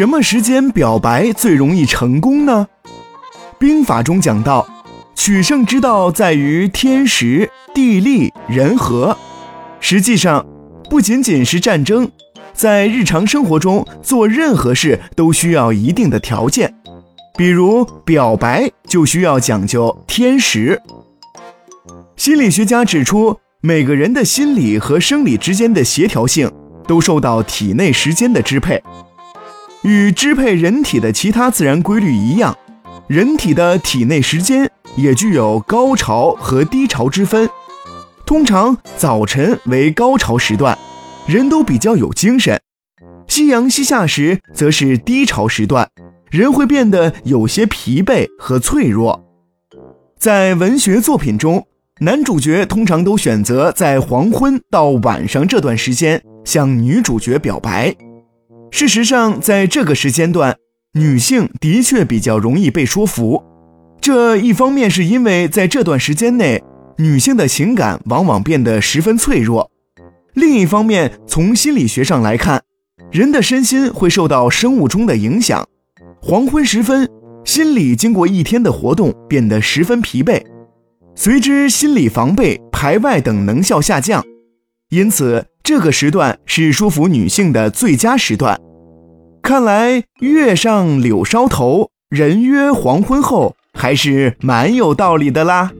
什么时间表白最容易成功呢？兵法中讲到，取胜之道在于天时、地利、人和。实际上，不仅仅是战争，在日常生活中做任何事都需要一定的条件。比如表白就需要讲究天时。心理学家指出，每个人的心理和生理之间的协调性都受到体内时间的支配。与支配人体的其他自然规律一样，人体的体内时间也具有高潮和低潮之分。通常早晨为高潮时段，人都比较有精神；夕阳西下时则是低潮时段，人会变得有些疲惫和脆弱。在文学作品中，男主角通常都选择在黄昏到晚上这段时间向女主角表白。事实上，在这个时间段，女性的确比较容易被说服。这一方面是因为在这段时间内，女性的情感往往变得十分脆弱；另一方面，从心理学上来看，人的身心会受到生物钟的影响。黄昏时分，心理经过一天的活动变得十分疲惫，随之心理防备、排外等能效下降，因此。这个时段是说服女性的最佳时段。看来“月上柳梢头，人约黄昏后”还是蛮有道理的啦。